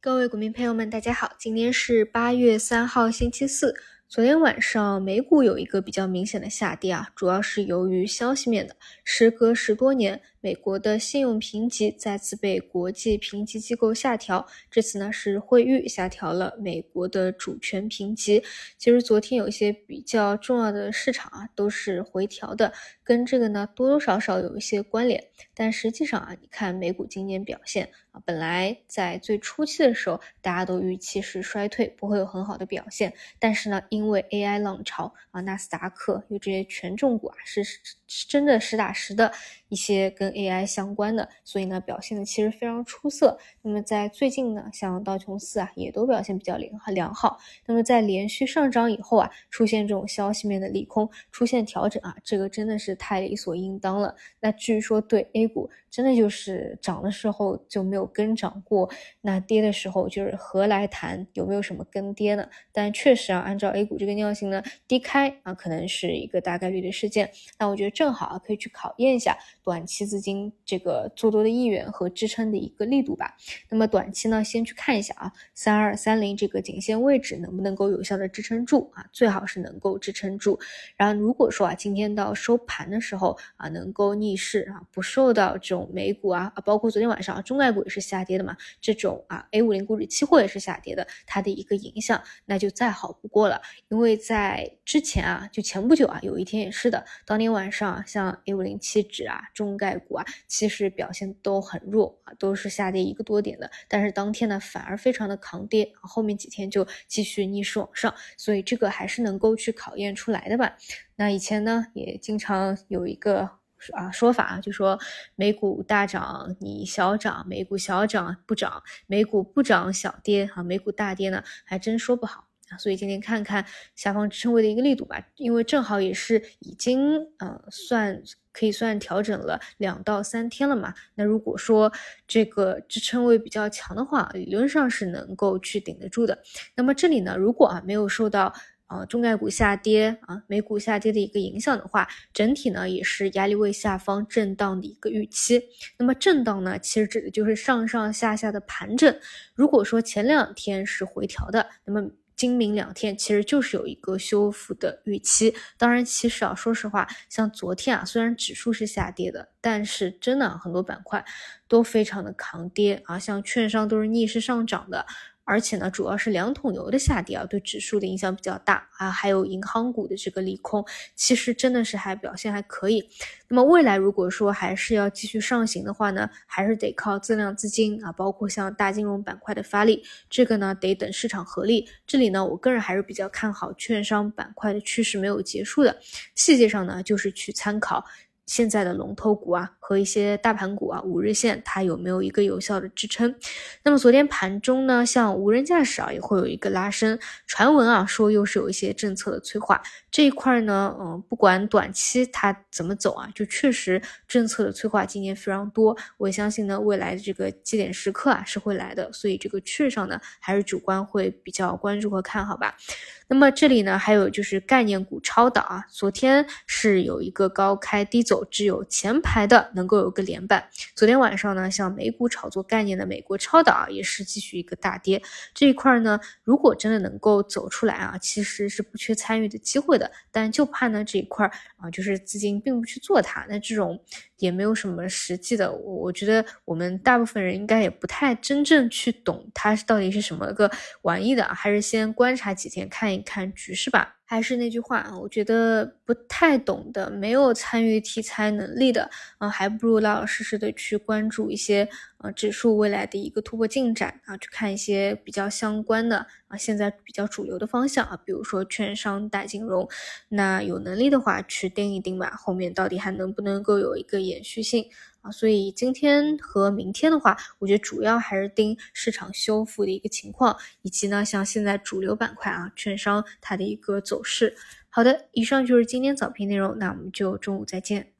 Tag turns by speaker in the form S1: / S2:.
S1: 各位股民朋友们，大家好，今天是八月三号，星期四。昨天晚上美股有一个比较明显的下跌啊，主要是由于消息面的。时隔十多年，美国的信用评级再次被国际评级机构下调，这次呢是惠誉下调了美国的主权评级。其实昨天有一些比较重要的市场啊都是回调的，跟这个呢多多少少有一些关联。但实际上啊，你看美股今年表现啊，本来在最初期的时候大家都预期是衰退，不会有很好的表现，但是呢。因为 AI 浪潮啊，纳斯达克有这些权重股啊，是是真的实打实的一些跟 AI 相关的，所以呢表现的其实非常出色。那么在最近呢，像道琼斯啊，也都表现比较良良好。那么在连续上涨以后啊，出现这种消息面的利空，出现调整啊，这个真的是太理所应当了。那至于说对 A 股，真的就是涨的时候就没有跟涨过，那跌的时候就是何来谈有没有什么跟跌呢？但确实啊，按照 A 股这个尿性呢，低开啊，可能是一个大概率的事件。那我觉得正好啊，可以去考验一下短期资金这个做多的意愿和支撑的一个力度吧。那么短期呢，先去看一下啊，三二三零这个颈线位置能不能够有效的支撑住啊？最好是能够支撑住。然后如果说啊，今天到收盘的时候啊，能够逆势啊，不受到这种美股啊啊，包括昨天晚上，中概股也是下跌的嘛，这种啊 A 五零股指期货也是下跌的，它的一个影响那就再好不过了。因为在之前啊，就前不久啊，有一天也是的，当天晚上像 A 五零七指啊、中概股啊，其实表现都很弱啊，都是下跌一个多点的。但是当天呢，反而非常的抗跌，后面几天就继续逆势往上，所以这个还是能够去考验出来的吧。那以前呢，也经常有一个啊说法啊，就说美股大涨你小涨，美股小涨不涨，美股不涨小跌啊，美股大跌呢，还真说不好。所以今天看看下方支撑位的一个力度吧，因为正好也是已经呃算可以算调整了两到三天了嘛。那如果说这个支撑位比较强的话，理论上是能够去顶得住的。那么这里呢，如果啊没有受到啊中概股下跌啊美股下跌的一个影响的话，整体呢也是压力位下方震荡的一个预期。那么震荡呢，其实指的就是上上下下的盘整。如果说前两天是回调的，那么今明两天其实就是有一个修复的预期，当然，其实啊，说实话，像昨天啊，虽然指数是下跌的，但是真的很多板块都非常的抗跌啊，像券商都是逆势上涨的。而且呢，主要是两桶油的下跌啊，对指数的影响比较大啊，还有银行股的这个利空，其实真的是还表现还可以。那么未来如果说还是要继续上行的话呢，还是得靠增量资金啊，包括像大金融板块的发力，这个呢得等市场合力。这里呢，我个人还是比较看好券商板块的趋势没有结束的，细节上呢就是去参考。现在的龙头股啊和一些大盘股啊，五日线它有没有一个有效的支撑？那么昨天盘中呢，像无人驾驶啊也会有一个拉升，传闻啊说又是有一些政策的催化这一块呢，嗯，不管短期它怎么走啊，就确实政策的催化今年非常多。我相信呢，未来的这个节点时刻啊是会来的，所以这个趋势上呢还是主观会比较关注和看好吧。那么这里呢，还有就是概念股超导啊，昨天是有一个高开低走，只有前排的能够有个连板。昨天晚上呢，像美股炒作概念的美国超导啊，也是继续一个大跌。这一块呢，如果真的能够走出来啊，其实是不缺参与的机会的。但就怕呢这一块啊，就是资金并不去做它，那这种。也没有什么实际的，我我觉得我们大部分人应该也不太真正去懂它到底是什么个玩意的，还是先观察几天看一看局势吧。还是那句话啊，我觉得不太懂的，没有参与题材能力的，啊，还不如老老实实的去关注一些呃指数未来的一个突破进展啊，去看一些比较相关的啊，现在比较主流的方向啊，比如说券商、大金融，那有能力的话去盯一盯吧，后面到底还能不能够有一个延续性。啊，所以今天和明天的话，我觉得主要还是盯市场修复的一个情况，以及呢，像现在主流板块啊，券商它的一个走势。好的，以上就是今天早评内容，那我们就中午再见。